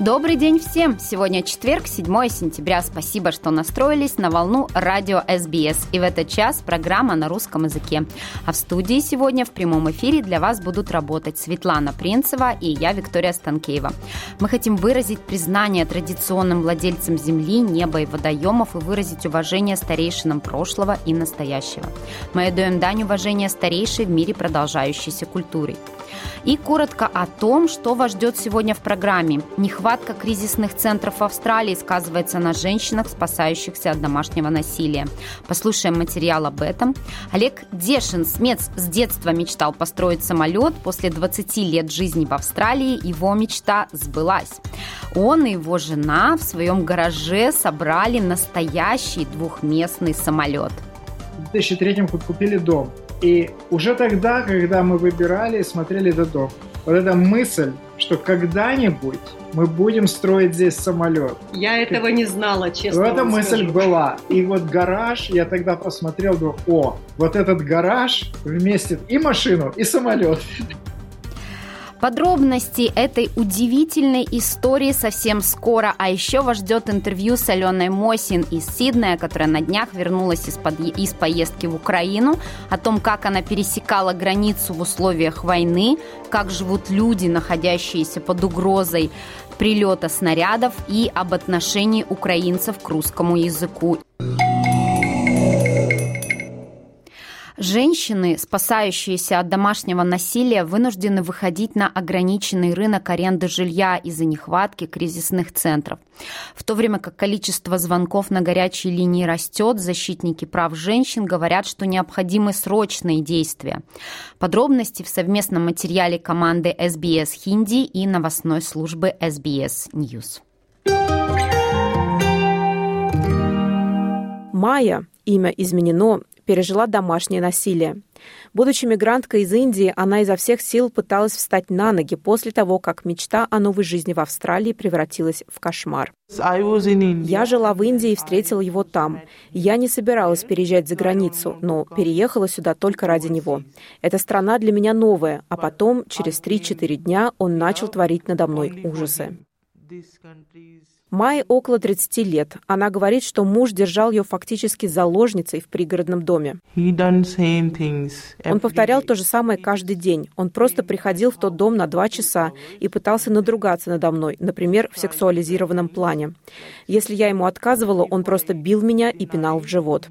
Добрый день всем! Сегодня четверг, 7 сентября. Спасибо, что настроились на волну радио СБС. И в этот час программа на русском языке. А в студии сегодня в прямом эфире для вас будут работать Светлана Принцева и я, Виктория Станкеева. Мы хотим выразить признание традиционным владельцам земли, неба и водоемов и выразить уважение старейшинам прошлого и настоящего. Мы отдаем дань уважения старейшей в мире продолжающейся культуре. И коротко о том, что вас ждет сегодня в программе. Нехватка кризисных центров Австралии сказывается на женщинах, спасающихся от домашнего насилия. Послушаем материал об этом. Олег Дешин, смец, с детства мечтал построить самолет. После 20 лет жизни в Австралии его мечта сбылась. Он и его жена в своем гараже собрали настоящий двухместный самолет. В 2003 купили дом. И уже тогда, когда мы выбирали и смотрели этот дом, вот эта мысль, что когда-нибудь мы будем строить здесь самолет. Я этого не знала, честно. Эта мысль скажу. была. И вот гараж, я тогда посмотрел, думаю, о, вот этот гараж вместит и машину, и самолет. Подробности этой удивительной истории совсем скоро, а еще вас ждет интервью с Аленой Мосин из Сиднея, которая на днях вернулась из, под... из поездки в Украину, о том, как она пересекала границу в условиях войны, как живут люди, находящиеся под угрозой прилета снарядов и об отношении украинцев к русскому языку. Женщины, спасающиеся от домашнего насилия, вынуждены выходить на ограниченный рынок аренды жилья из-за нехватки кризисных центров. В то время как количество звонков на горячей линии растет, защитники прав женщин говорят, что необходимы срочные действия. Подробности в совместном материале команды SBS Хинди и новостной службы SBS News. Майя, имя изменено, пережила домашнее насилие. Будучи мигранткой из Индии, она изо всех сил пыталась встать на ноги после того, как мечта о новой жизни в Австралии превратилась в кошмар. Я жила в Индии и встретила его там. Я не собиралась переезжать за границу, но переехала сюда только ради него. Эта страна для меня новая, а потом, через 3-4 дня, он начал творить надо мной ужасы. Майе около 30 лет. Она говорит, что муж держал ее фактически заложницей в пригородном доме. Он повторял то же самое каждый день. Он просто приходил в тот дом на два часа и пытался надругаться надо мной, например, в сексуализированном плане. Если я ему отказывала, он просто бил меня и пинал в живот.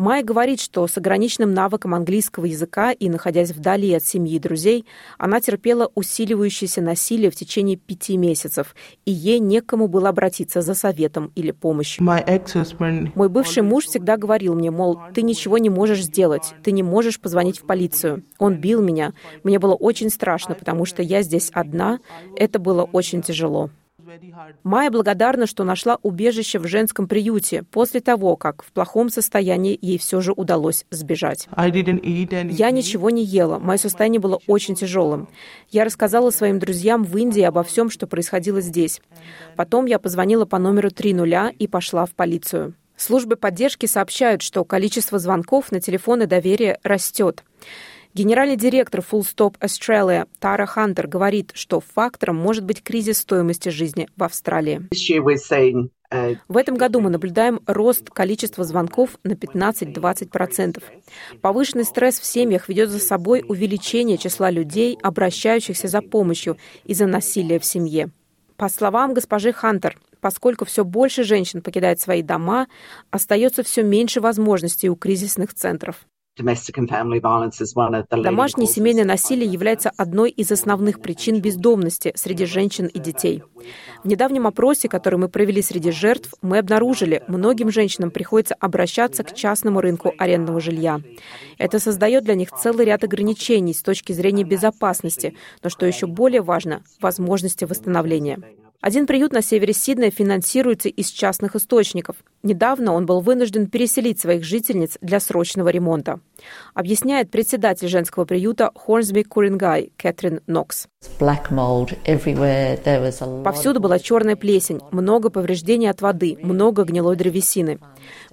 Майя говорит, что с ограниченным навыком английского языка и находясь вдали от семьи и друзей, она терпела усиливающееся насилие в течение пяти месяцев, и ей некому было обратиться за советом или помощью. Мой бывший муж всегда говорил мне, мол, ты ничего не можешь сделать, ты не можешь позвонить в полицию. Он бил меня. Мне было очень страшно, потому что я здесь одна. Это было очень тяжело. Майя благодарна, что нашла убежище в женском приюте после того, как в плохом состоянии ей все же удалось сбежать. Я ничего не ела, мое состояние было очень тяжелым. Я рассказала своим друзьям в Индии обо всем, что происходило здесь. Потом я позвонила по номеру 30 и пошла в полицию. Службы поддержки сообщают, что количество звонков на телефоны доверия растет. Генеральный директор Full Stop Australia Тара Хантер говорит, что фактором может быть кризис стоимости жизни в Австралии. В этом году мы наблюдаем рост количества звонков на 15-20%. Повышенный стресс в семьях ведет за собой увеличение числа людей, обращающихся за помощью из-за насилия в семье. По словам госпожи Хантер, поскольку все больше женщин покидает свои дома, остается все меньше возможностей у кризисных центров. Домашнее семейное насилие является одной из основных причин бездомности среди женщин и детей. В недавнем опросе, который мы провели среди жертв, мы обнаружили, многим женщинам приходится обращаться к частному рынку арендного жилья. Это создает для них целый ряд ограничений с точки зрения безопасности, но что еще более важно, возможности восстановления. Один приют на севере Сиднея финансируется из частных источников. Недавно он был вынужден переселить своих жительниц для срочного ремонта. Объясняет председатель женского приюта Хорнсби Курингай Кэтрин Нокс. Повсюду была черная плесень, много повреждений от воды, много гнилой древесины.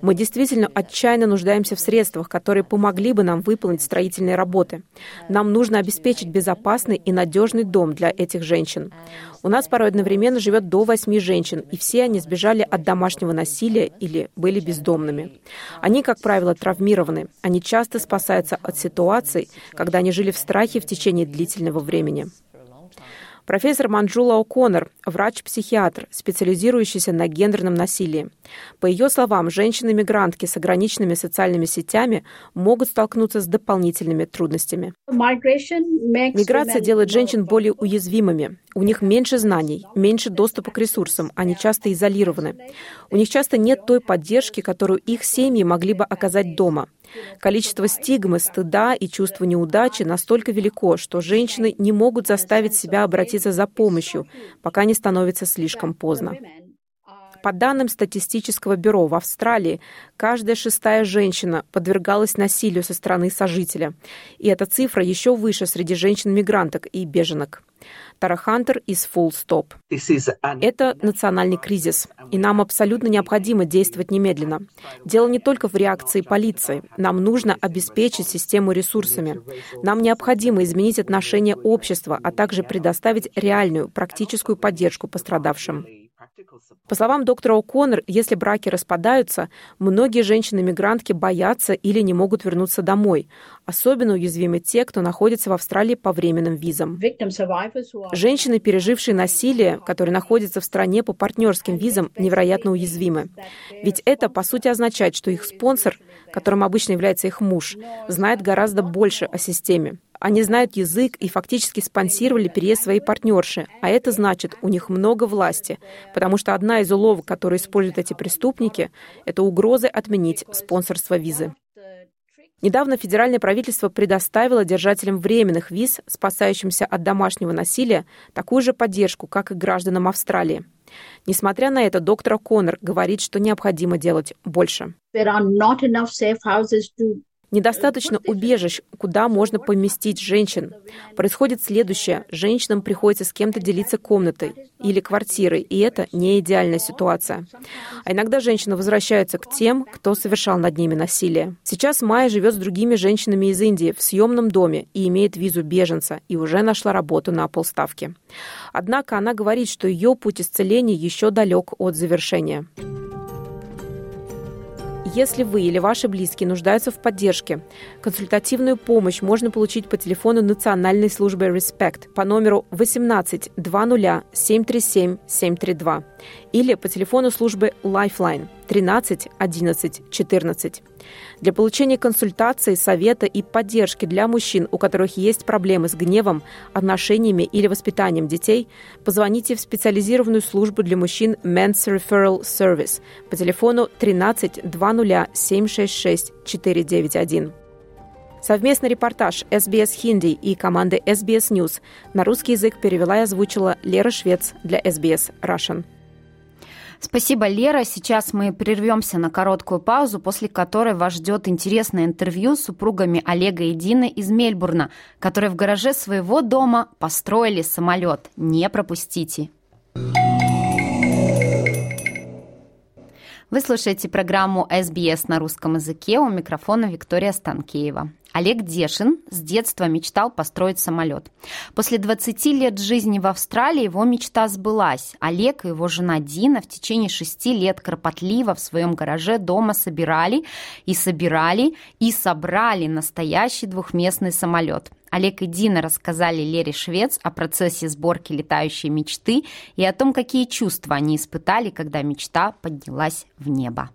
Мы действительно отчаянно нуждаемся в средствах, которые помогли бы нам выполнить строительные работы. Нам нужно обеспечить безопасный и надежный дом для этих женщин. У нас порой одновременно живет до восьми женщин, и все они сбежали от домашнего насилия или были бездомными. Они, как правило, травмированы. Они часто спасаются от ситуаций, когда они жили в страхе в течение длительного времени. Профессор Манджула О'Коннор – врач-психиатр, специализирующийся на гендерном насилии. По ее словам, женщины-мигрантки с ограниченными социальными сетями могут столкнуться с дополнительными трудностями. Миграция делает женщин более уязвимыми. У них меньше знаний, меньше доступа к ресурсам, они часто изолированы. У них часто нет той поддержки, которую их семьи могли бы оказать дома. Количество стигмы, стыда и чувства неудачи настолько велико, что женщины не могут заставить себя обратиться за помощью, пока не становится слишком поздно. По данным статистического бюро в Австралии, каждая шестая женщина подвергалась насилию со стороны сожителя. И эта цифра еще выше среди женщин-мигранток и беженок. Тара Хантер из Full Stop. Это национальный кризис, и нам абсолютно необходимо действовать немедленно. Дело не только в реакции полиции. Нам нужно обеспечить систему ресурсами. Нам необходимо изменить отношение общества, а также предоставить реальную практическую поддержку пострадавшим. По словам доктора О'Коннор, если браки распадаются, многие женщины-мигрантки боятся или не могут вернуться домой. Особенно уязвимы те, кто находится в Австралии по временным визам. Женщины, пережившие насилие, которые находятся в стране по партнерским визам, невероятно уязвимы. Ведь это, по сути, означает, что их спонсор, которым обычно является их муж, знает гораздо больше о системе. Они знают язык и фактически спонсировали переезд своей партнерши, а это значит, у них много власти, потому что одна из уловок, которые используют эти преступники, это угрозы отменить спонсорство визы. Недавно федеральное правительство предоставило держателям временных виз, спасающимся от домашнего насилия, такую же поддержку, как и гражданам Австралии. Несмотря на это, доктор Коннор говорит, что необходимо делать больше. Недостаточно убежищ, куда можно поместить женщин. Происходит следующее. Женщинам приходится с кем-то делиться комнатой или квартирой, и это не идеальная ситуация. А иногда женщины возвращаются к тем, кто совершал над ними насилие. Сейчас Майя живет с другими женщинами из Индии в съемном доме и имеет визу беженца, и уже нашла работу на полставки. Однако она говорит, что ее путь исцеления еще далек от завершения. Если вы или ваши близкие нуждаются в поддержке, консультативную помощь можно получить по телефону Национальной службы Respect по номеру 18 20 737 732 или по телефону службы Lifeline 13 11 14. Для получения консультации, совета и поддержки для мужчин, у которых есть проблемы с гневом, отношениями или воспитанием детей, позвоните в специализированную службу для мужчин Men's Referral Service по телефону 13 20 766 491. Совместный репортаж SBS Хинди и команды SBS News на русский язык перевела и озвучила Лера Швец для SBS Russian. Спасибо, Лера. Сейчас мы прервемся на короткую паузу, после которой вас ждет интересное интервью с супругами Олега и Дины из Мельбурна, которые в гараже своего дома построили самолет. Не пропустите. Вы слушаете программу SBS на русском языке. У микрофона Виктория Станкеева. Олег Дешин с детства мечтал построить самолет. После 20 лет жизни в Австралии его мечта сбылась. Олег и его жена Дина в течение шести лет кропотливо в своем гараже дома собирали и собирали и собрали настоящий двухместный самолет. Олег и Дина рассказали Лере Швец о процессе сборки летающей мечты и о том, какие чувства они испытали, когда мечта поднялась в небо.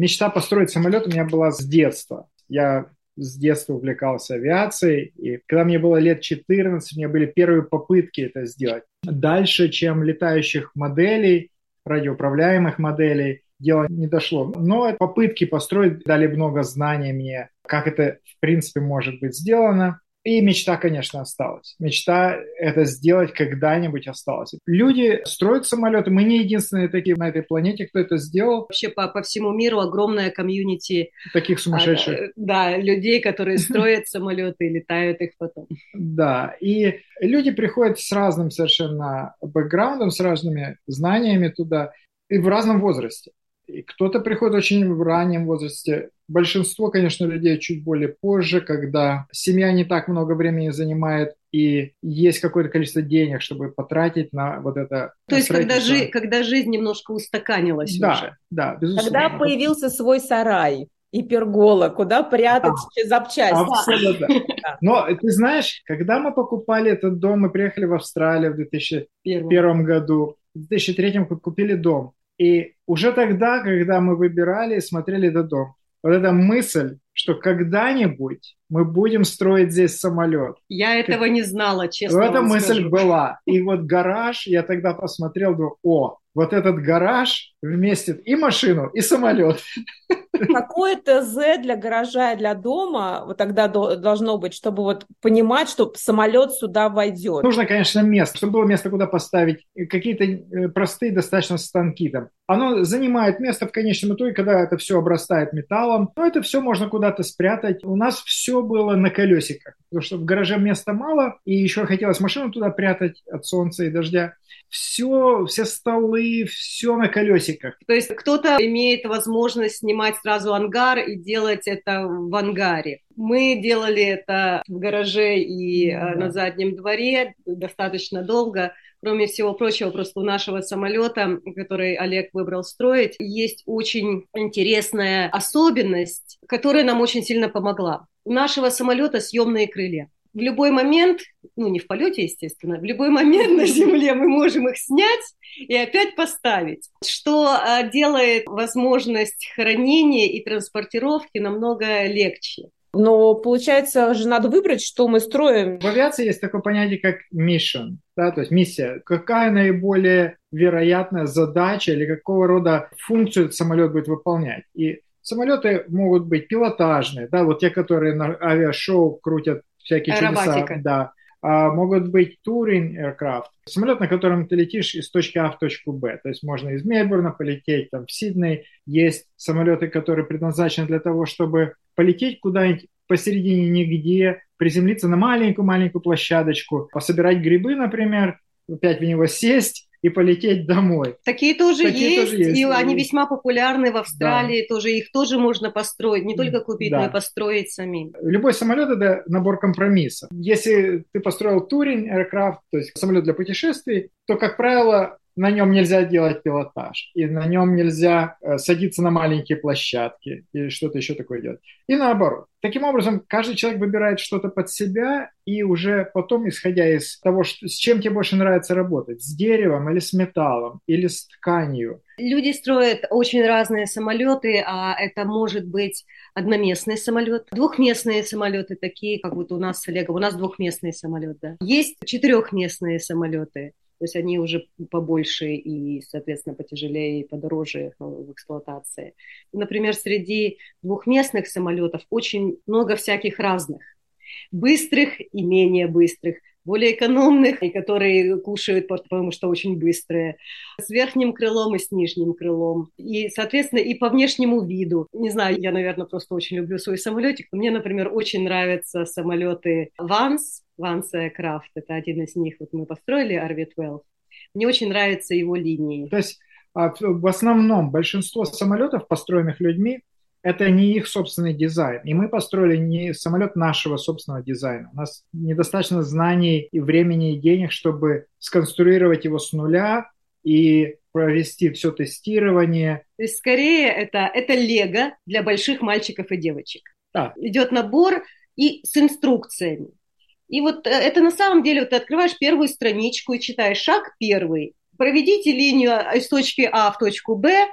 мечта построить самолет у меня была с детства. Я с детства увлекался авиацией, и когда мне было лет 14, у меня были первые попытки это сделать. Дальше, чем летающих моделей, радиоуправляемых моделей, дело не дошло. Но попытки построить дали много знаний мне, как это в принципе может быть сделано. И мечта, конечно, осталась. Мечта это сделать когда-нибудь осталась. Люди строят самолеты. Мы не единственные такие на этой планете, кто это сделал. Вообще по, по всему миру огромная комьюнити. Таких сумасшедших. А, да, людей, которые строят самолеты и летают их потом. Да, и люди приходят с разным совершенно бэкграундом, с разными знаниями туда и в разном возрасте. И кто-то приходит очень в раннем возрасте. Большинство, конечно, людей чуть более позже, когда семья не так много времени занимает и есть какое-то количество денег, чтобы потратить на вот это. То есть, когда, жи- когда жизнь немножко устаканилась да, уже. Да, безусловно. Когда появился свой сарай и пергола, куда прятать а, запчасти. Абсолютно. Но ты знаешь, когда мы покупали этот дом, мы приехали в Австралию в 2001 году, в 2003 купили дом. И уже тогда, когда мы выбирали и смотрели этот дом, вот эта мысль, что когда-нибудь мы будем строить здесь самолет. Я этого не знала, честно. Эта мысль скажу. была. И вот гараж, я тогда посмотрел, думаю, о, вот этот гараж вместит и машину, и самолет. Какое ТЗ для гаража и для дома вот тогда должно быть, чтобы вот понимать, что самолет сюда войдет? Нужно, конечно, место, чтобы было место, куда поставить какие-то э, простые достаточно станки там. Оно занимает место в конечном итоге, когда это все обрастает металлом. Но это все можно куда-то спрятать. У нас все было на колесиках, потому что в гараже места мало, и еще хотелось машину туда прятать от солнца и дождя все, все столы, все на колесиках. То есть кто-то имеет возможность снимать сразу ангар и делать это в ангаре. Мы делали это в гараже и да. на заднем дворе достаточно долго. Кроме всего прочего, просто у нашего самолета, который Олег выбрал строить, есть очень интересная особенность, которая нам очень сильно помогла. У нашего самолета съемные крылья в любой момент, ну не в полете, естественно, в любой момент на Земле мы можем их снять и опять поставить, что а, делает возможность хранения и транспортировки намного легче. Но получается же надо выбрать, что мы строим. В авиации есть такое понятие, как mission, да, то есть миссия. Какая наиболее вероятная задача или какого рода функцию самолет будет выполнять. И самолеты могут быть пилотажные, да, вот те, которые на авиашоу крутят всякие чудеса. Да. А могут быть touring aircraft, самолет, на котором ты летишь из точки А в точку Б. То есть можно из Мельбурна полететь там, в Сидней. Есть самолеты, которые предназначены для того, чтобы полететь куда-нибудь посередине нигде, приземлиться на маленькую-маленькую площадочку, пособирать грибы, например, опять в него сесть и полететь домой. Такие тоже, Такие есть, тоже есть, и они весьма популярны в Австралии, да. тоже их тоже можно построить, не только купить, да. но и построить самим. Любой самолет это набор компромиссов. Если ты построил туринг, aircraft, то есть самолет для путешествий, то, как правило, на нем нельзя делать пилотаж, и на нем нельзя э, садиться на маленькие площадки или что-то еще такое делать. И наоборот. Таким образом, каждый человек выбирает что-то под себя, и уже потом, исходя из того, что, с чем тебе больше нравится работать, с деревом или с металлом, или с тканью. Люди строят очень разные самолеты, а это может быть одноместный самолет, двухместные самолеты, такие, как вот у нас с Олегом. У нас двухместный самолет, да. Есть четырехместные самолеты. То есть они уже побольше и, соответственно, потяжелее и подороже в эксплуатации. Например, среди двухместных самолетов очень много всяких разных. Быстрых и менее быстрых, более экономных, и которые кушают, потому что очень быстрые, с верхним крылом и с нижним крылом. И, соответственно, и по внешнему виду. Не знаю, я, наверное, просто очень люблю свой самолетик. Мне, например, очень нравятся самолеты Vans, Ванса Крафт, это один из них, вот мы построили RV-12. Мне очень нравятся его линии. То есть а, в основном большинство самолетов, построенных людьми, это не их собственный дизайн. И мы построили не самолет нашего собственного дизайна. У нас недостаточно знаний и времени и денег, чтобы сконструировать его с нуля и провести все тестирование. То есть скорее это, это лего для больших мальчиков и девочек. Да. Идет набор и с инструкциями. И вот э, это на самом деле, вот ты открываешь первую страничку и читаешь шаг первый. Проведите линию из точки А в точку Б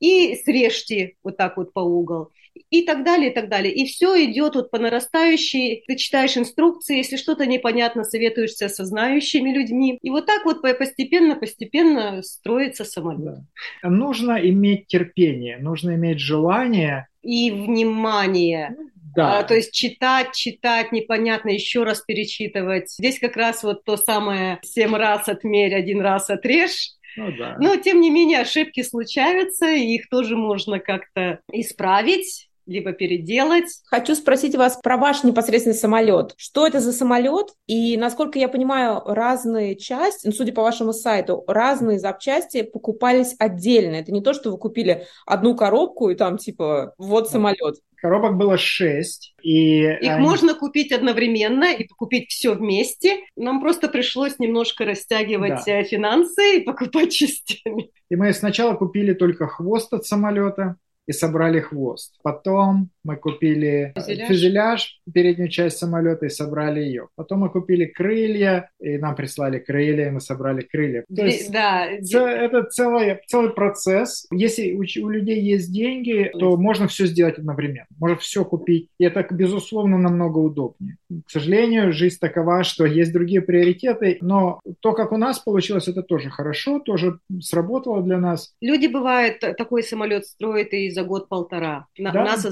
и срежьте вот так вот по угол. И так далее, и так далее. И все идет вот по нарастающей. Ты читаешь инструкции, если что-то непонятно, советуешься со знающими людьми. И вот так вот постепенно, постепенно строится самолет. Да. Нужно иметь терпение, нужно иметь желание. И внимание. Да. А, то есть читать, читать, непонятно, еще раз перечитывать. Здесь как раз вот то самое «семь раз отмерь, один раз отрежь». Ну, да. Но, тем не менее, ошибки случаются, и их тоже можно как-то исправить либо переделать. Хочу спросить вас про ваш непосредственный самолет. Что это за самолет? И, насколько я понимаю, разные части, ну, судя по вашему сайту, разные запчасти покупались отдельно. Это не то, что вы купили одну коробку и там типа вот самолет. Коробок было шесть. И Их они... можно купить одновременно и купить все вместе. Нам просто пришлось немножко растягивать да. Э, финансы и покупать частями. И мы сначала купили только хвост от самолета, и собрали хвост. Потом мы купили фюзеляж. фюзеляж, переднюю часть самолета и собрали ее. Потом мы купили крылья, и нам прислали крылья, и мы собрали крылья. То есть да. это целый, целый процесс. Если у, у людей есть деньги, то можно все сделать одновременно. Можно все купить. И это, безусловно, намного удобнее. К сожалению, жизнь такова, что есть другие приоритеты, но то, как у нас получилось, это тоже хорошо, тоже сработало для нас. Люди, бывает, такой самолет строят и за год-полтора. Да? Нас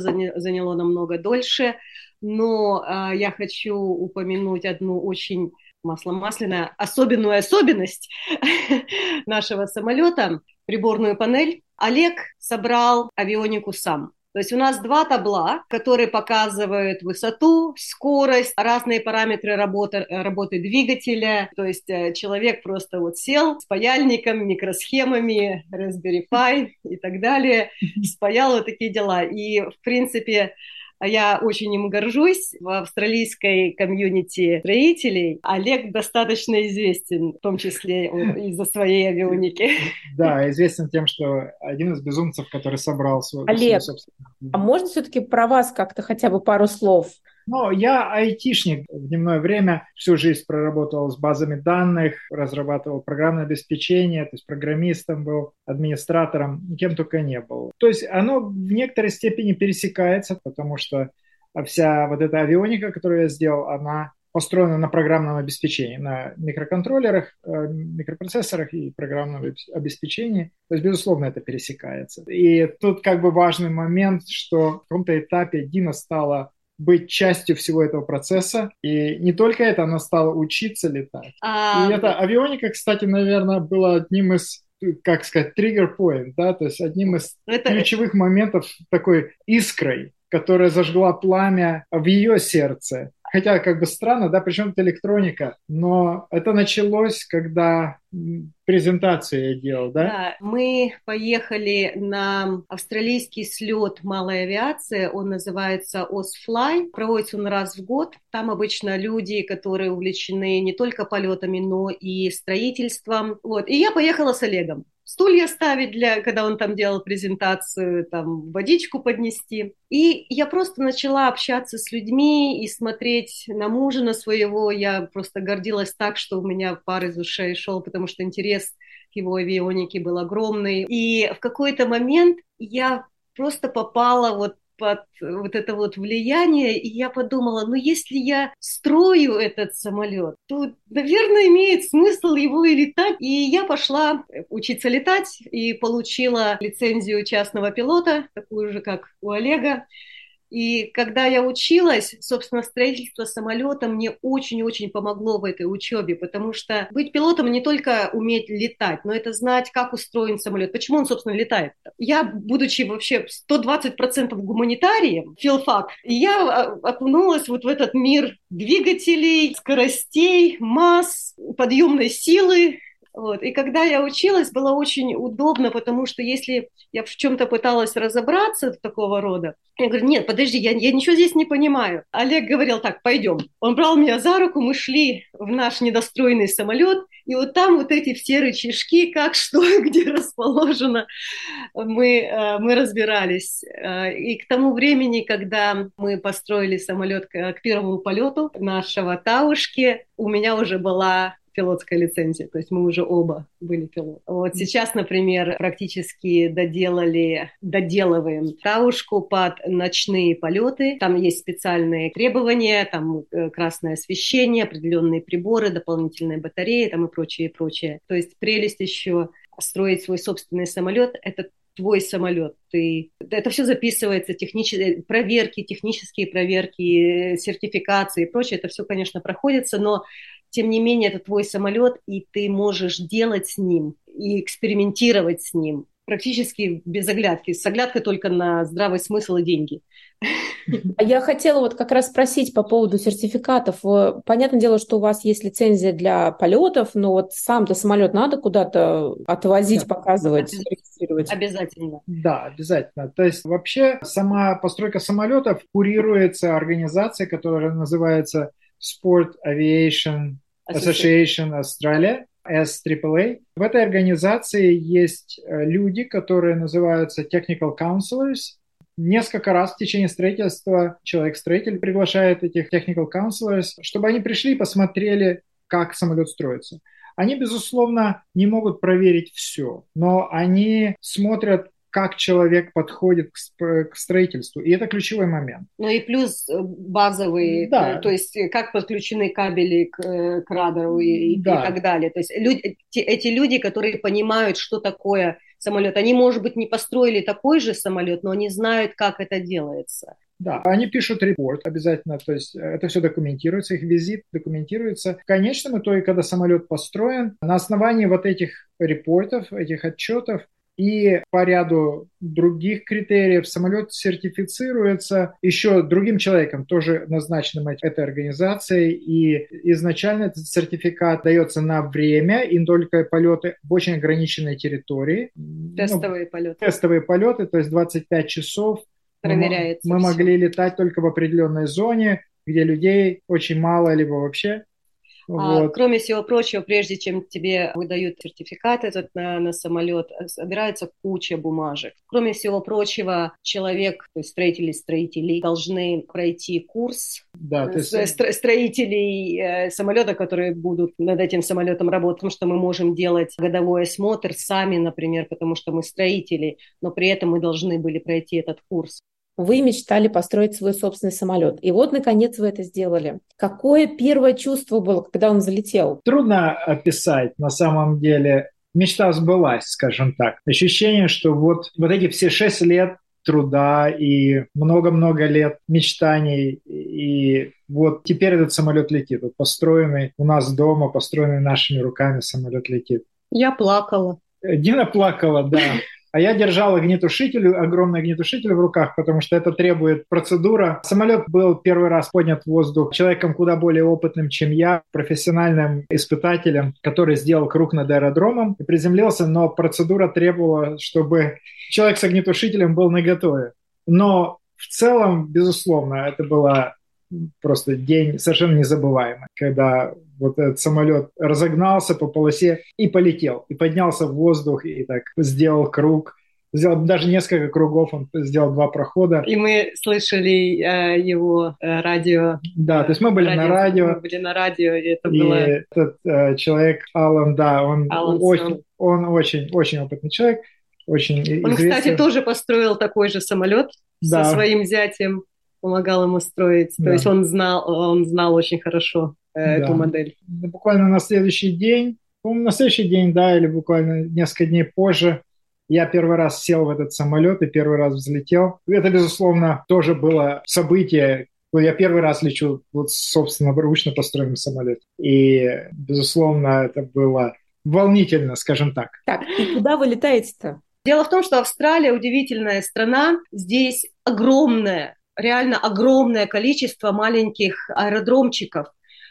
заняло намного дольше, но э, я хочу упомянуть одну очень масло масляная особенную особенность нашего самолета, приборную панель. Олег собрал авионику сам. То есть у нас два табла, которые показывают высоту, скорость, разные параметры работы, работы двигателя. То есть э, человек просто вот сел с паяльником, микросхемами, Raspberry Pi и так далее, спаял вот такие дела. И, в принципе, я очень им горжусь. В австралийской комьюнити строителей Олег достаточно известен, в том числе из-за своей авионики. Да, известен тем, что один из безумцев, который собрал свой... Олег, а можно все-таки про вас как-то хотя бы пару слов? Ну, я айтишник в дневное время, всю жизнь проработал с базами данных, разрабатывал программное обеспечение, то есть программистом был, администратором, кем только не был. То есть оно в некоторой степени пересекается, потому что вся вот эта авионика, которую я сделал, она построена на программном обеспечении, на микроконтроллерах, э, микропроцессорах и программном обеспечении. То есть, безусловно, это пересекается. И тут как бы важный момент, что в каком-то этапе Дина стала быть частью всего этого процесса. И не только это, она стала учиться летать. А... И эта авионика, кстати, наверное, была одним из как сказать, триггер point, да, то есть одним из это... ключевых моментов такой искрой, которая зажгла пламя в ее сердце. Хотя как бы странно, да, причем это электроника, но это началось, когда презентацию я делал, да? Да, мы поехали на австралийский слет малой авиации, он называется Озфлай, проводится он раз в год. Там обычно люди, которые увлечены не только полетами, но и строительством. Вот. И я поехала с Олегом стулья ставить, для, когда он там делал презентацию, там водичку поднести. И я просто начала общаться с людьми и смотреть на мужа на своего. Я просто гордилась так, что у меня пар из ушей шел, потому что интерес к его авионике был огромный. И в какой-то момент я просто попала вот под вот это вот влияние, и я подумала, ну если я строю этот самолет, то, наверное, имеет смысл его и летать. И я пошла учиться летать и получила лицензию частного пилота, такую же, как у Олега. И когда я училась, собственно, строительство самолета мне очень-очень помогло в этой учебе, потому что быть пилотом не только уметь летать, но это знать, как устроен самолет, почему он, собственно, летает. Я, будучи вообще 120% гуманитарием, филфак, я а, окунулась вот в этот мир двигателей, скоростей, масс, подъемной силы, вот. И когда я училась, было очень удобно, потому что если я в чем-то пыталась разобраться такого рода, я говорю, нет, подожди, я, я ничего здесь не понимаю. Олег говорил, так, пойдем. Он брал меня за руку, мы шли в наш недостроенный самолет, и вот там вот эти все рычажки, как, что, где расположено, мы, э, мы разбирались. Э, и к тому времени, когда мы построили самолет к первому полету нашего Таушки, у меня уже была пилотская лицензия, то есть мы уже оба были пилот. Вот сейчас, например, практически доделали, доделываем таушку под ночные полеты. Там есть специальные требования, там э, красное освещение, определенные приборы, дополнительные батареи там и прочее, и прочее. То есть прелесть еще строить свой собственный самолет – это твой самолет. Ты, это все записывается, технические проверки, технические проверки, сертификации и прочее. Это все, конечно, проходится, но тем не менее это твой самолет, и ты можешь делать с ним и экспериментировать с ним практически без оглядки, с оглядкой только на здравый смысл и деньги. А я хотела вот как раз спросить по поводу сертификатов. Понятное дело, что у вас есть лицензия для полетов, но вот сам-то самолет надо куда-то отвозить, да. показывать, обязательно. регистрировать? Обязательно. Да, обязательно. То есть вообще сама постройка самолетов курируется организацией, которая называется Sport Aviation Association Australia. SAAA. В этой организации есть э, люди, которые называются Technical Counselors. Несколько раз в течение строительства человек-строитель приглашает этих Technical Counselors, чтобы они пришли и посмотрели, как самолет строится. Они, безусловно, не могут проверить все, но они смотрят как человек подходит к, к строительству. И это ключевой момент. Ну и плюс э, базовые, да. то есть э, как подключены кабели к, э, к радару и, да. и так далее. То есть люди, эти люди, которые понимают, что такое самолет, они, может быть, не построили такой же самолет, но они знают, как это делается. Да, они пишут репорт обязательно, то есть это все документируется, их визит документируется. В конечном итоге, когда самолет построен, на основании вот этих репортов, этих отчетов, и по ряду других критериев самолет сертифицируется еще другим человеком, тоже назначенным этой организацией. И изначально этот сертификат дается на время и только полеты в очень ограниченной территории. Тестовые ну, полеты. Тестовые полеты, то есть 25 часов. Проверяется. Мы, мы могли летать только в определенной зоне, где людей очень мало, либо вообще а, вот. кроме всего прочего, прежде чем тебе выдают сертификат этот на, на самолет, э, собирается куча бумажек. Кроме всего прочего, человек, то есть строители строителей должны пройти курс да, есть... стро- строителей э, самолета, которые будут над этим самолетом работать, потому что мы можем делать годовой осмотр сами, например, потому что мы строители, но при этом мы должны были пройти этот курс вы мечтали построить свой собственный самолет. И вот, наконец, вы это сделали. Какое первое чувство было, когда он залетел? Трудно описать на самом деле. Мечта сбылась, скажем так. Ощущение, что вот, вот эти все шесть лет труда и много-много лет мечтаний. И вот теперь этот самолет летит. Вот построенный у нас дома, построенный нашими руками самолет летит. Я плакала. Дина плакала, да. А я держал огнетушитель, огромный огнетушитель в руках, потому что это требует процедура. Самолет был первый раз поднят в воздух человеком куда более опытным, чем я, профессиональным испытателем, который сделал круг над аэродромом и приземлился, но процедура требовала, чтобы человек с огнетушителем был наготове. Но в целом, безусловно, это была просто день совершенно незабываемый, когда вот этот самолет разогнался по полосе и полетел, и поднялся в воздух, и так сделал круг, сделал даже несколько кругов, он сделал два прохода. И мы слышали э, его э, радио. Да, то есть мы были радио, на радио. Мы были на радио, и это и было... этот э, человек, Алан, да, он очень, он очень, очень опытный человек, очень Он, известный. кстати, тоже построил такой же самолет да. со своим зятем помогал ему строить. Да. То есть он знал, он знал очень хорошо э, да. эту модель. Буквально на следующий день, на следующий день, да, или буквально несколько дней позже, я первый раз сел в этот самолет и первый раз взлетел. Это, безусловно, тоже было событие. Я первый раз лечу вот, собственно, ручно построенным самолет. И, безусловно, это было волнительно, скажем так. Так, и куда вы летаете-то? Дело в том, что Австралия удивительная страна. Здесь огромное реально огромное количество маленьких аэродромчиков,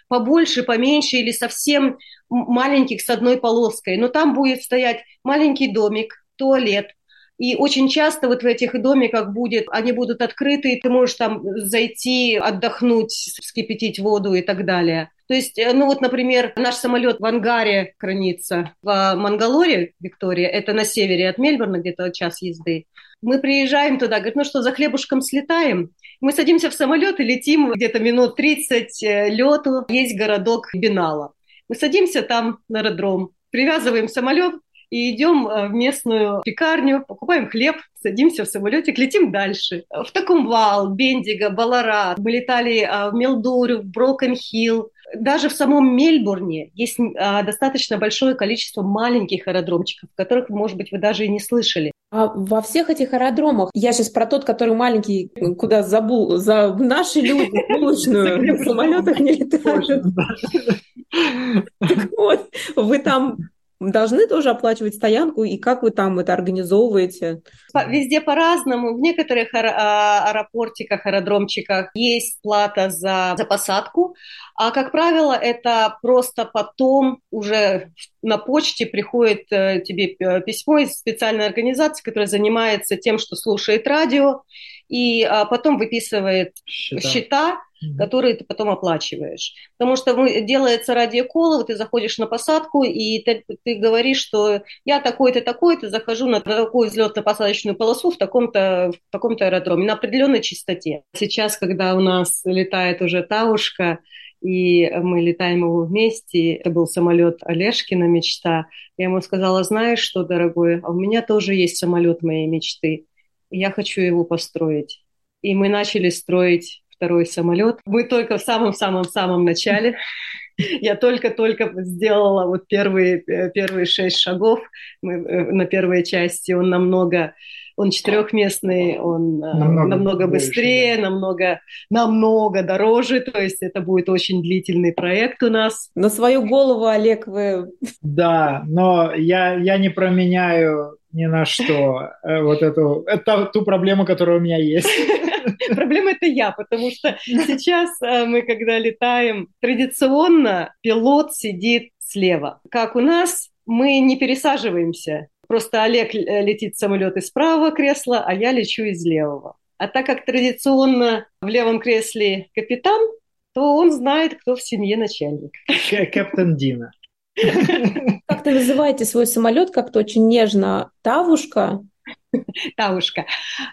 побольше, поменьше или совсем маленьких с одной полоской. Но там будет стоять маленький домик, туалет. И очень часто вот в этих домиках будет, они будут открыты, и ты можешь там зайти, отдохнуть, вскипятить воду и так далее. То есть, э, ну вот, например, наш самолет в ангаре хранится в Мангалоре, Виктория, это на севере от Мельбурна, где-то час езды. Мы приезжаем туда, говорят, ну что, за хлебушком слетаем? Мы садимся в самолет и летим где-то минут 30 э, лету. Есть городок Беналла. Мы садимся там на аэродром, привязываем самолет и идем э, в местную пекарню, покупаем хлеб, садимся в самолетик, летим дальше. В таком Вал, Бендиго, Балларат. Мы летали э, в Милдьюру, в Брокен-Хилл, даже в самом Мельбурне есть а, достаточно большое количество маленьких аэродромчиков, которых, может быть, вы даже и не слышали. А во всех этих аэродромах, я сейчас про тот, который маленький, куда забыл, за наши люди булочную в самолетах не летают. Так вот, вы там должны тоже оплачивать стоянку, и как вы там это организовываете? Везде по-разному. В некоторых а, аэропортиках, аэродромчиках есть плата за, за посадку, а, как правило, это просто потом уже на почте приходит э, тебе э, письмо из специальной организации, которая занимается тем, что слушает радио, и а, потом выписывает счета, счета которые ты потом оплачиваешь. Потому что делается радиокол, ты заходишь на посадку, и ты, ты говоришь, что я такой-то, такой-то, захожу на такую взлетно-посадочную полосу в таком-то, в таком-то аэродроме на определенной частоте. Сейчас, когда у нас летает уже Таушка, и мы летаем его вместе. Это был самолет Олежкина мечта. Я ему сказала, знаешь что, дорогой, а у меня тоже есть самолет моей мечты. Я хочу его построить. И мы начали строить второй самолет. Мы только в самом-самом-самом начале. Я только-только сделала вот первые, э, первые шесть шагов мы, э, на первой части. Он намного он четырехместный, он э, намного, намного быстрее, больше, да. намного, намного дороже, то есть это будет очень длительный проект у нас. На свою голову, Олег, вы... Да, но я, я не променяю ни на что вот эту, это ту проблему, которая у меня есть. Проблема это я, потому что сейчас э, мы, когда летаем, традиционно пилот сидит слева. Как у нас, мы не пересаживаемся. Просто Олег э, летит в самолет из правого кресла, а я лечу из левого. А так как традиционно в левом кресле капитан, то он знает, кто в семье начальник. Капитан Дина. Как ты называете свой самолет как-то очень нежно? Тавушка? Таушка.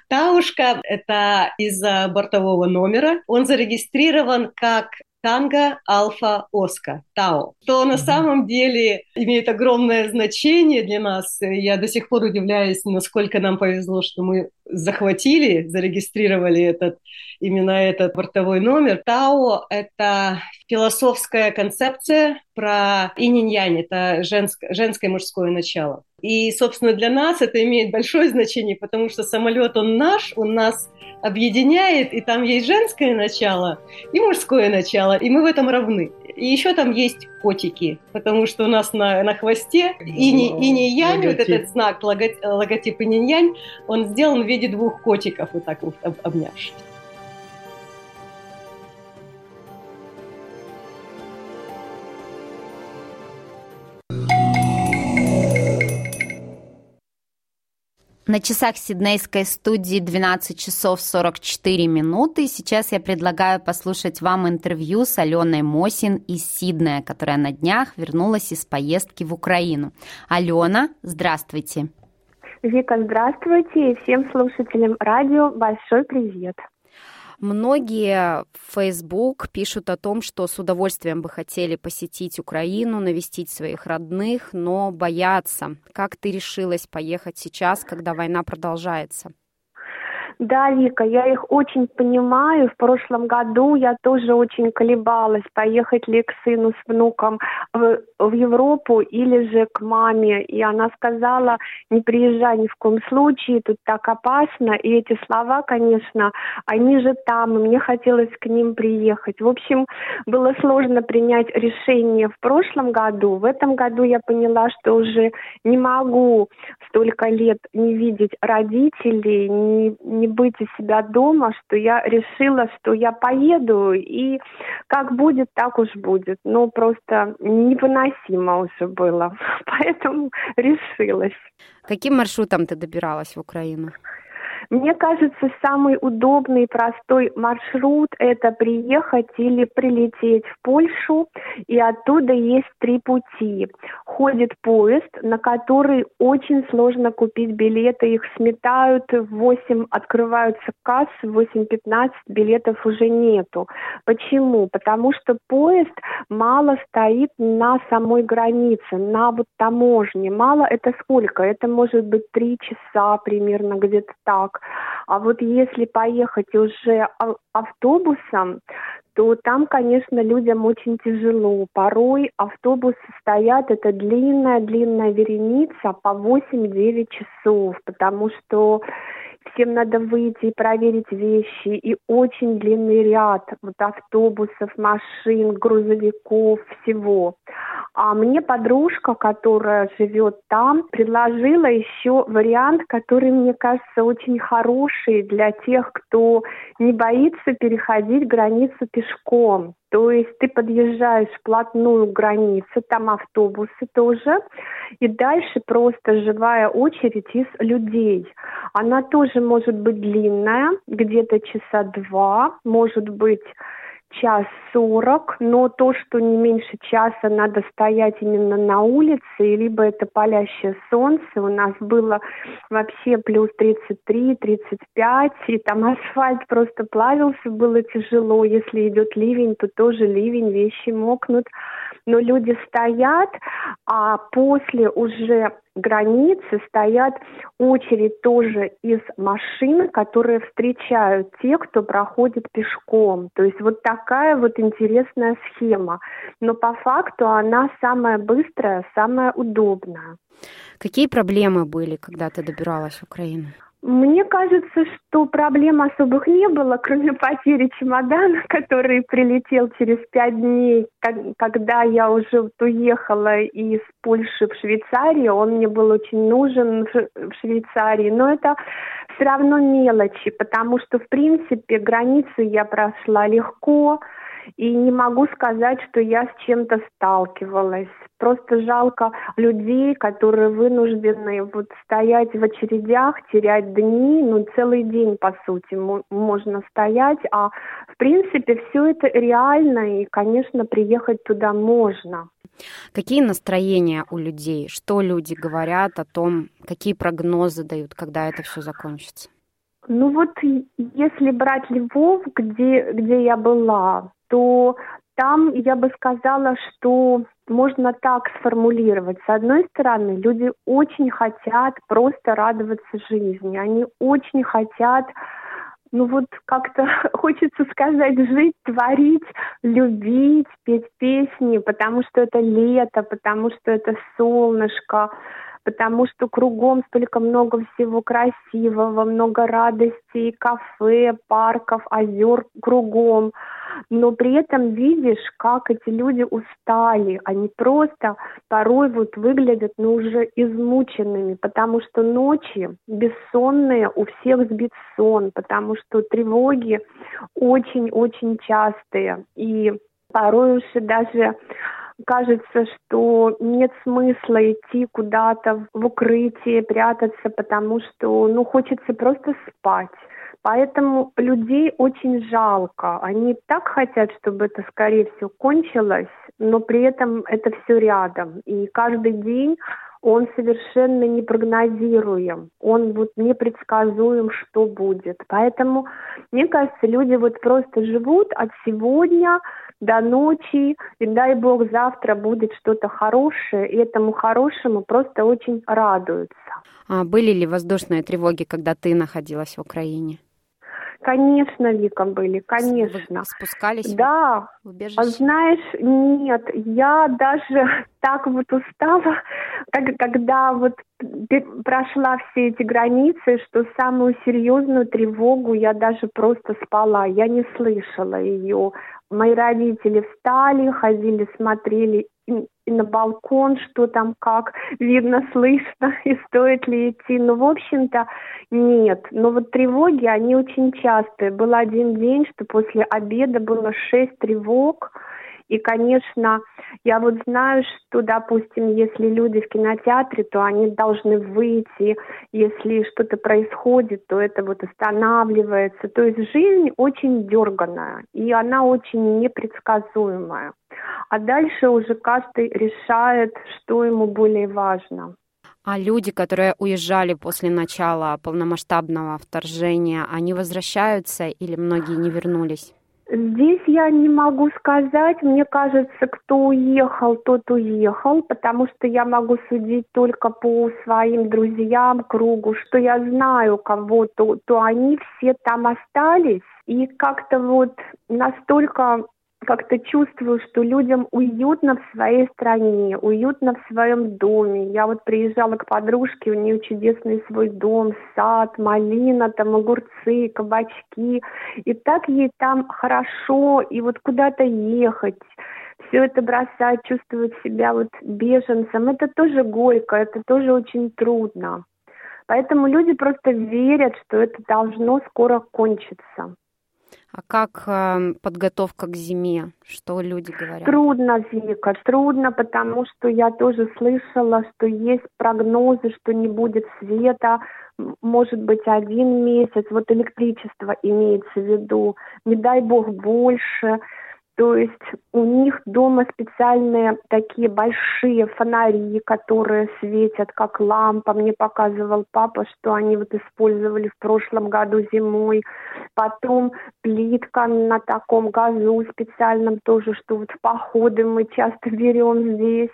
Таушка – это из бортового номера. Он зарегистрирован как Танго Альфа Оска, Тао, что на самом деле имеет огромное значение для нас. Я до сих пор удивляюсь, насколько нам повезло, что мы захватили, зарегистрировали этот, именно этот бортовой номер. Тао – это философская концепция про инь-янь, это женское, женское и мужское начало. И, собственно, для нас это имеет большое значение, потому что самолет, он наш, он нас объединяет, и там есть женское начало и мужское начало, и мы в этом равны. И еще там есть котики, потому что у нас на, на хвосте инь-янь, вот этот знак, логотип, логотип инь-янь, он сделан в виде двух котиков, вот так вот обнявшись. На часах Сиднейской студии 12 часов 44 минуты. Сейчас я предлагаю послушать вам интервью с Аленой Мосин из Сиднея, которая на днях вернулась из поездки в Украину. Алена, здравствуйте. Вика, здравствуйте. И всем слушателям радио большой привет. Многие в Facebook пишут о том, что с удовольствием бы хотели посетить Украину, навестить своих родных, но боятся. Как ты решилась поехать сейчас, когда война продолжается? Да, Вика, я их очень понимаю. В прошлом году я тоже очень колебалась, поехать ли к сыну с внуком в, в Европу или же к маме. И она сказала, не приезжай ни в коем случае, тут так опасно. И эти слова, конечно, они же там, и мне хотелось к ним приехать. В общем, было сложно принять решение в прошлом году. В этом году я поняла, что уже не могу столько лет не видеть родителей, не, не быть у себя дома, что я решила, что я поеду, и как будет, так уж будет. Ну, просто невыносимо уже было. Поэтому решилась. Каким маршрутом ты добиралась в Украину? Мне кажется, самый удобный, простой маршрут – это приехать или прилететь в Польшу, и оттуда есть три пути. Ходит поезд, на который очень сложно купить билеты, их сметают, в 8 открываются кассы, в 8.15 билетов уже нету. Почему? Потому что поезд мало стоит на самой границе, на вот таможне. Мало это сколько? Это может быть три часа примерно, где-то так. А вот если поехать уже автобусом, то там, конечно, людям очень тяжело. Порой автобусы стоят, это длинная-длинная вереница по 8-9 часов, потому что всем надо выйти и проверить вещи, и очень длинный ряд вот автобусов, машин, грузовиков, всего. А мне подружка, которая живет там, предложила еще вариант, который, мне кажется, очень хороший для тех, кто не боится переходить границу пешком. То есть ты подъезжаешь вплотную к границе, там автобусы тоже, и дальше просто живая очередь из людей. Она тоже может быть длинная, где-то часа два, может быть час сорок, но то, что не меньше часа надо стоять именно на улице, либо это палящее солнце, у нас было вообще плюс 33, 35, и там асфальт просто плавился, было тяжело, если идет ливень, то тоже ливень, вещи мокнут, но люди стоят, а после уже границы стоят очередь тоже из машин, которые встречают те, кто проходит пешком. То есть вот такая вот интересная схема. Но по факту она самая быстрая, самая удобная. Какие проблемы были, когда ты добиралась в Украину? Мне кажется, что проблем особых не было, кроме потери чемодана, который прилетел через пять дней, когда я уже уехала из Польши в Швейцарию. Он мне был очень нужен в Швейцарии, но это все равно мелочи, потому что, в принципе, границы я прошла легко, и не могу сказать, что я с чем-то сталкивалась. Просто жалко людей, которые вынуждены вот стоять в очередях, терять дни, ну целый день по сути можно стоять, а в принципе все это реально и, конечно, приехать туда можно. Какие настроения у людей? Что люди говорят о том, какие прогнозы дают, когда это все закончится? Ну вот если брать Львов, где, где я была, то там я бы сказала, что можно так сформулировать. С одной стороны, люди очень хотят просто радоваться жизни. Они очень хотят ну вот как-то хочется сказать, жить, творить, любить, петь песни, потому что это лето, потому что это солнышко, потому что кругом столько много всего красивого, много радости, кафе, парков, озер кругом. Но при этом видишь, как эти люди устали. Они просто порой вот выглядят, ну, уже измученными, потому что ночи бессонные, у всех сбит сон, потому что тревоги очень-очень частые. И порой уже даже кажется, что нет смысла идти куда-то в укрытие, прятаться, потому что, ну, хочется просто спать. Поэтому людей очень жалко. Они так хотят, чтобы это скорее всего кончилось, но при этом это все рядом. И каждый день он совершенно непрогнозируем, он вот непредсказуем, что будет. Поэтому, мне кажется, люди вот просто живут от сегодня до ночи, и дай бог завтра будет что-то хорошее, и этому хорошему просто очень радуются. А были ли воздушные тревоги, когда ты находилась в Украине? Конечно, Вика, были, конечно. Вы спускались? Да. В убежище? Знаешь, нет, я даже так вот устала, как, когда вот прошла все эти границы, что самую серьезную тревогу я даже просто спала, я не слышала ее. Мои родители встали, ходили, смотрели на балкон, что там как, видно, слышно, и стоит ли идти. Ну, в общем-то, нет. Но вот тревоги, они очень частые. Был один день, что после обеда было шесть тревог, и, конечно, я вот знаю, что, допустим, если люди в кинотеатре, то они должны выйти, если что-то происходит, то это вот останавливается. То есть жизнь очень дерганная, и она очень непредсказуемая. А дальше уже каждый решает, что ему более важно. А люди, которые уезжали после начала полномасштабного вторжения, они возвращаются или многие не вернулись? Здесь я не могу сказать. Мне кажется, кто уехал, тот уехал, потому что я могу судить только по своим друзьям, кругу, что я знаю кого-то, то они все там остались. И как-то вот настолько как-то чувствую, что людям уютно в своей стране, уютно в своем доме. Я вот приезжала к подружке, у нее чудесный свой дом, сад, малина, там огурцы, кабачки. И так ей там хорошо, и вот куда-то ехать, все это бросать, чувствовать себя вот беженцем, это тоже горько, это тоже очень трудно. Поэтому люди просто верят, что это должно скоро кончиться. А как э, подготовка к зиме? Что люди говорят? Трудно, Вика, трудно, потому что я тоже слышала, что есть прогнозы, что не будет света, может быть, один месяц. Вот электричество имеется в виду. Не дай бог больше. То есть у них дома специальные такие большие фонари, которые светят как лампа. Мне показывал папа, что они вот использовали в прошлом году зимой. Потом плитка на таком газу специальном тоже, что вот в походы мы часто берем здесь.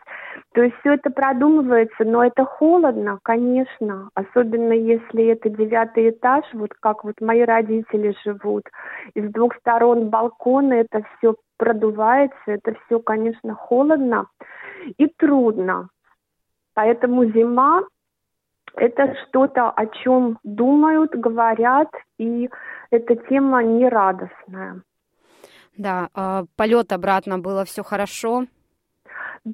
То есть все это продумывается, но это холодно, конечно, особенно если это девятый этаж, вот как вот мои родители живут, и с двух сторон балконы, это все продувается, это все, конечно, холодно и трудно. Поэтому зима это что-то, о чем думают, говорят, и эта тема нерадостная. Да, э, полет обратно было все хорошо.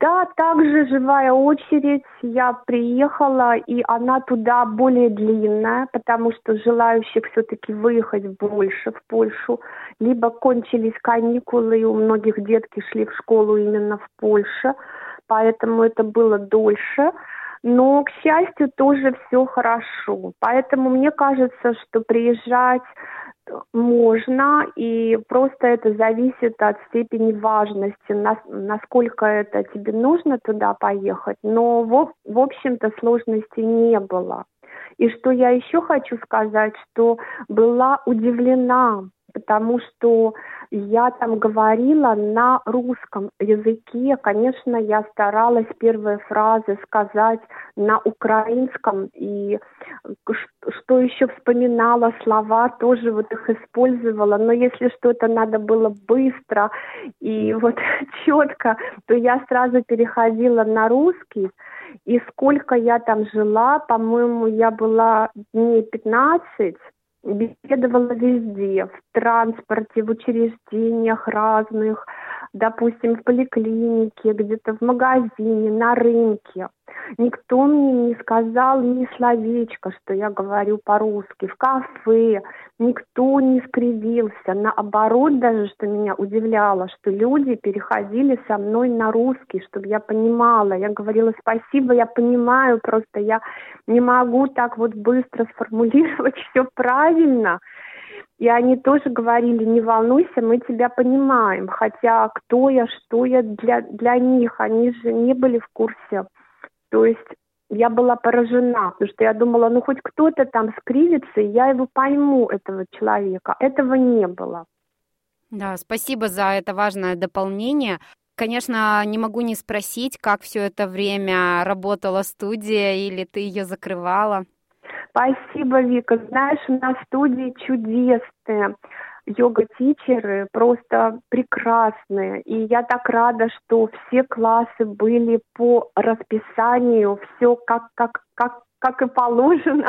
Да, также живая очередь. Я приехала, и она туда более длинная, потому что желающих все-таки выехать больше в Польшу. Либо кончились каникулы, и у многих детки шли в школу именно в Польше, поэтому это было дольше. Но, к счастью, тоже все хорошо. Поэтому мне кажется, что приезжать можно, и просто это зависит от степени важности, насколько это тебе нужно туда поехать. Но, в, в общем-то, сложностей не было. И что я еще хочу сказать, что была удивлена потому что я там говорила на русском языке. Конечно, я старалась первые фразы сказать на украинском, и что еще вспоминала слова, тоже вот их использовала. Но если что-то надо было быстро и вот четко, то я сразу переходила на русский. И сколько я там жила, по-моему, я была дней 15, беседовала везде, в транспорте, в учреждениях разных, допустим, в поликлинике, где-то в магазине, на рынке. Никто мне не сказал ни словечко, что я говорю по-русски. В кафе никто не скривился. Наоборот, даже, что меня удивляло, что люди переходили со мной на русский, чтобы я понимала. Я говорила спасибо, я понимаю, просто я не могу так вот быстро сформулировать все правильно. И они тоже говорили, не волнуйся, мы тебя понимаем. Хотя кто я, что я для, для них, они же не были в курсе. То есть я была поражена, потому что я думала, ну хоть кто-то там скривится, и я его пойму, этого человека. Этого не было. Да, спасибо за это важное дополнение. Конечно, не могу не спросить, как все это время работала студия или ты ее закрывала. Спасибо, Вика. Знаешь, у нас студии чудесные йога-тичеры просто прекрасные. И я так рада, что все классы были по расписанию, все как, как, как как и положено.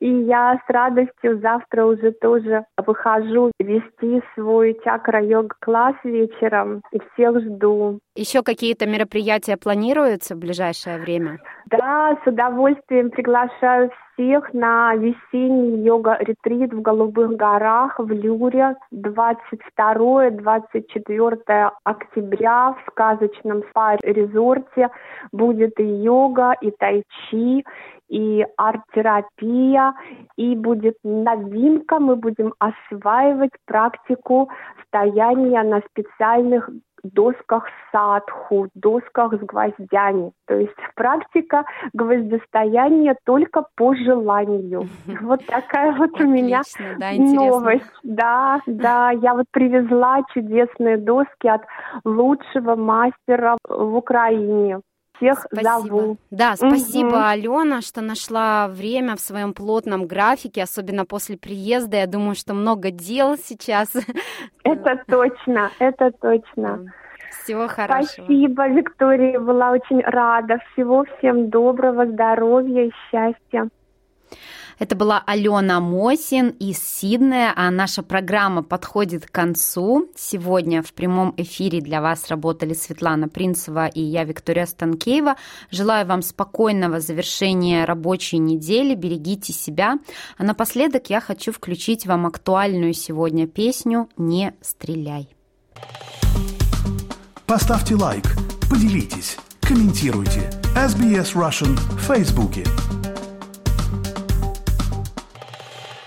И я с радостью завтра уже тоже выхожу вести свой чакра-йога-класс вечером. И всех жду. Еще какие-то мероприятия планируются в ближайшее время? Да, с удовольствием приглашаю всех на весенний йога-ретрит в Голубых горах в Люре 22-24 октября в сказочном спа-резорте будет и йога, и тайчи, и арт-терапия, и будет новинка, мы будем осваивать практику стояния на специальных досках садху, досках с гвоздями. То есть практика гвоздостояния только по желанию. Вот такая вот у меня новость. Да, да, я вот привезла чудесные доски от лучшего мастера в Украине всех спасибо. зову. Да, спасибо, угу. Алена, что нашла время в своем плотном графике, особенно после приезда. Я думаю, что много дел сейчас. Это точно, это точно. Всего хорошего. Спасибо, Виктория, была очень рада. Всего всем доброго, здоровья и счастья. Это была Алена Мосин из Сиднея, а наша программа подходит к концу. Сегодня в прямом эфире для вас работали Светлана Принцева и я, Виктория Станкеева. Желаю вам спокойного завершения рабочей недели, берегите себя. А напоследок я хочу включить вам актуальную сегодня песню «Не стреляй». Поставьте лайк, поделитесь, комментируйте. SBS Russian в Фейсбуке.